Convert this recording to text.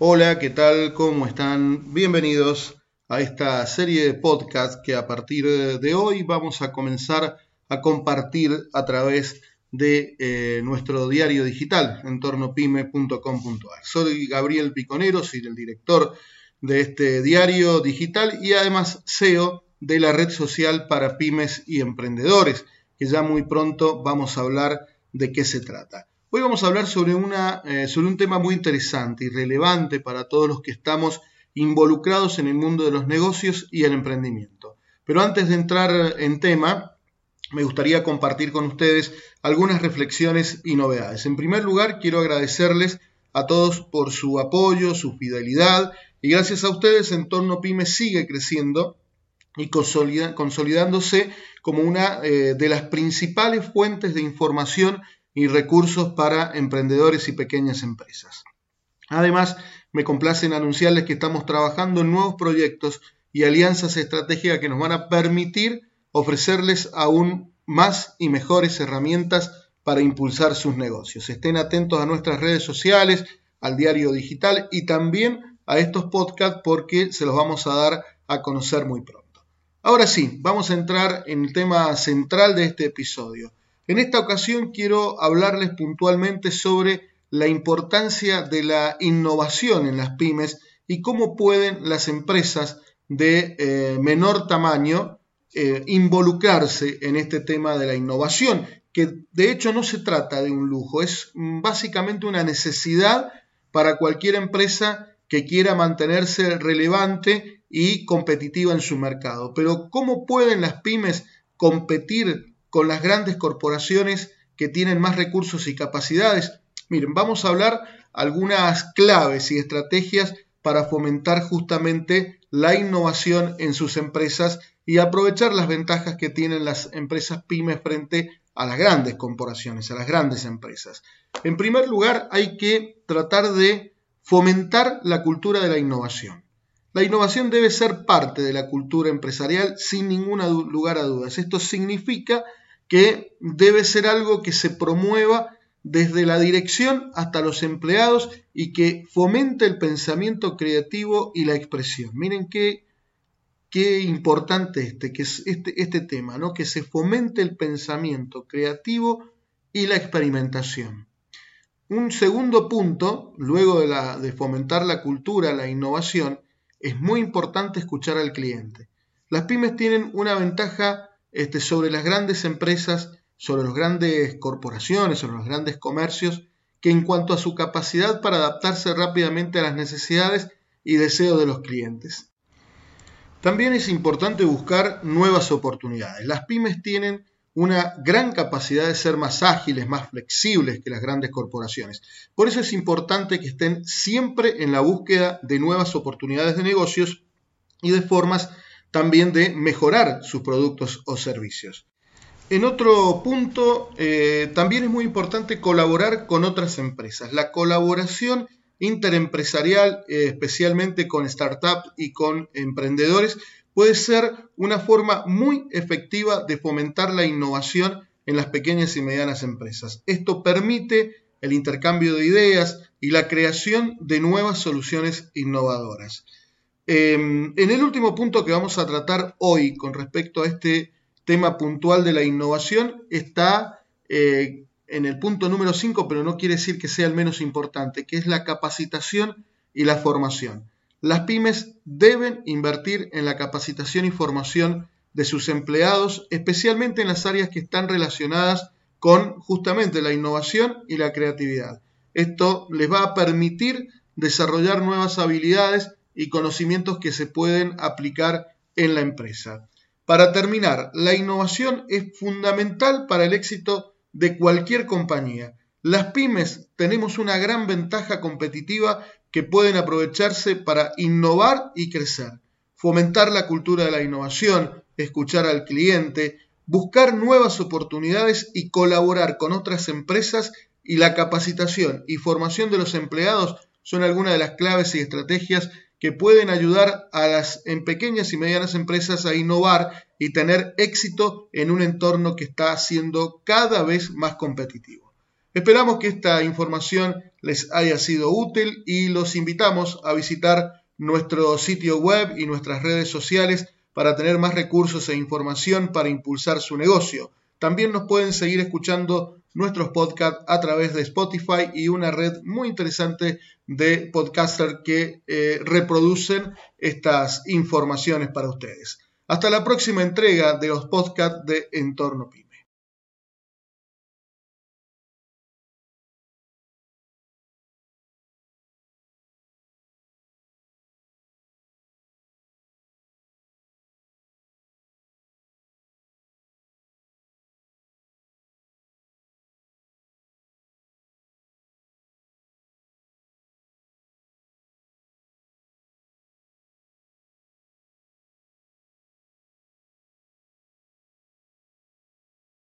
Hola, ¿qué tal? ¿Cómo están? Bienvenidos a esta serie de podcast que a partir de hoy vamos a comenzar a compartir a través de eh, nuestro diario digital, entornopyme.com.ar. Soy Gabriel Piconero, soy el director de este diario digital y además CEO de la red social para pymes y emprendedores, que ya muy pronto vamos a hablar de qué se trata. Hoy vamos a hablar sobre, una, eh, sobre un tema muy interesante y relevante para todos los que estamos involucrados en el mundo de los negocios y el emprendimiento. Pero antes de entrar en tema, me gustaría compartir con ustedes algunas reflexiones y novedades. En primer lugar, quiero agradecerles a todos por su apoyo, su fidelidad y gracias a ustedes Entorno Pyme sigue creciendo y consolidándose como una eh, de las principales fuentes de información y recursos para emprendedores y pequeñas empresas. Además, me complace en anunciarles que estamos trabajando en nuevos proyectos y alianzas estratégicas que nos van a permitir ofrecerles aún más y mejores herramientas para impulsar sus negocios. Estén atentos a nuestras redes sociales, al diario digital y también a estos podcasts porque se los vamos a dar a conocer muy pronto. Ahora sí, vamos a entrar en el tema central de este episodio. En esta ocasión quiero hablarles puntualmente sobre la importancia de la innovación en las pymes y cómo pueden las empresas de eh, menor tamaño eh, involucrarse en este tema de la innovación, que de hecho no se trata de un lujo, es básicamente una necesidad para cualquier empresa que quiera mantenerse relevante y competitiva en su mercado. Pero ¿cómo pueden las pymes competir con las grandes corporaciones que tienen más recursos y capacidades. Miren, vamos a hablar algunas claves y estrategias para fomentar justamente la innovación en sus empresas y aprovechar las ventajas que tienen las empresas pymes frente a las grandes corporaciones, a las grandes empresas. En primer lugar, hay que tratar de fomentar la cultura de la innovación. La innovación debe ser parte de la cultura empresarial sin ningún lugar a dudas. Esto significa que debe ser algo que se promueva desde la dirección hasta los empleados y que fomente el pensamiento creativo y la expresión. Miren qué, qué importante este, que es este, este tema, ¿no? que se fomente el pensamiento creativo y la experimentación. Un segundo punto, luego de, de fomentar la cultura, la innovación, es muy importante escuchar al cliente. Las pymes tienen una ventaja este, sobre las grandes empresas, sobre las grandes corporaciones, sobre los grandes comercios, que en cuanto a su capacidad para adaptarse rápidamente a las necesidades y deseos de los clientes. También es importante buscar nuevas oportunidades. Las pymes tienen una gran capacidad de ser más ágiles, más flexibles que las grandes corporaciones. Por eso es importante que estén siempre en la búsqueda de nuevas oportunidades de negocios y de formas también de mejorar sus productos o servicios. En otro punto, eh, también es muy importante colaborar con otras empresas. La colaboración interempresarial, eh, especialmente con startups y con emprendedores, puede ser una forma muy efectiva de fomentar la innovación en las pequeñas y medianas empresas. Esto permite el intercambio de ideas y la creación de nuevas soluciones innovadoras. Em, en el último punto que vamos a tratar hoy con respecto a este tema puntual de la innovación está eh, en el punto número 5, pero no quiere decir que sea el menos importante, que es la capacitación y la formación. Las pymes deben invertir en la capacitación y formación de sus empleados, especialmente en las áreas que están relacionadas con justamente la innovación y la creatividad. Esto les va a permitir desarrollar nuevas habilidades y conocimientos que se pueden aplicar en la empresa. Para terminar, la innovación es fundamental para el éxito de cualquier compañía. Las pymes tenemos una gran ventaja competitiva que pueden aprovecharse para innovar y crecer, fomentar la cultura de la innovación, escuchar al cliente, buscar nuevas oportunidades y colaborar con otras empresas y la capacitación y formación de los empleados son algunas de las claves y estrategias que pueden ayudar a las en pequeñas y medianas empresas a innovar y tener éxito en un entorno que está siendo cada vez más competitivo. Esperamos que esta información les haya sido útil y los invitamos a visitar nuestro sitio web y nuestras redes sociales para tener más recursos e información para impulsar su negocio. También nos pueden seguir escuchando nuestros podcasts a través de Spotify y una red muy interesante de podcasters que eh, reproducen estas informaciones para ustedes. Hasta la próxima entrega de los podcasts de Entorno PYME.